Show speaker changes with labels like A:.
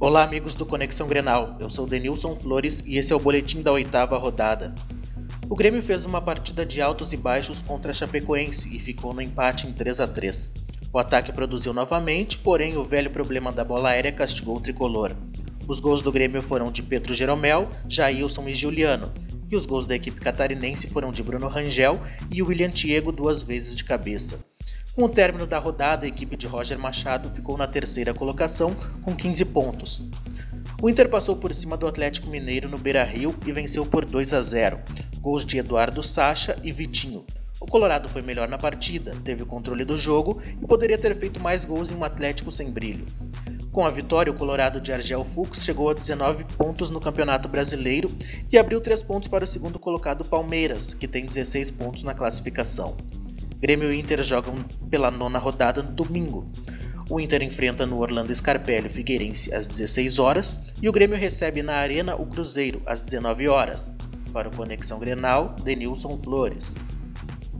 A: Olá, amigos do Conexão Grenal. Eu sou Denilson Flores e esse é o boletim da oitava rodada. O Grêmio fez uma partida de altos e baixos contra a Chapecoense e ficou no empate em 3 a 3. O ataque produziu novamente, porém o velho problema da bola aérea castigou o tricolor. Os gols do Grêmio foram de Pedro Jeromel, Jailson e Juliano, e os gols da equipe catarinense foram de Bruno Rangel e William Tiego duas vezes de cabeça. Com o término da rodada, a equipe de Roger Machado ficou na terceira colocação com 15 pontos. O Inter passou por cima do Atlético Mineiro no Beira-Rio e venceu por 2 a 0. Gols de Eduardo Sacha e Vitinho. O Colorado foi melhor na partida, teve o controle do jogo e poderia ter feito mais gols em um Atlético sem brilho. Com a vitória, o Colorado de Argel Fux chegou a 19 pontos no Campeonato Brasileiro e abriu 3 pontos para o segundo colocado Palmeiras, que tem 16 pontos na classificação. Grêmio e Inter jogam pela nona rodada no domingo. O Inter enfrenta no Orlando Scarpelli o Figueirense às 16 horas e o Grêmio recebe na Arena o Cruzeiro às 19 horas. Para o Conexão Grenal, Denilson Flores.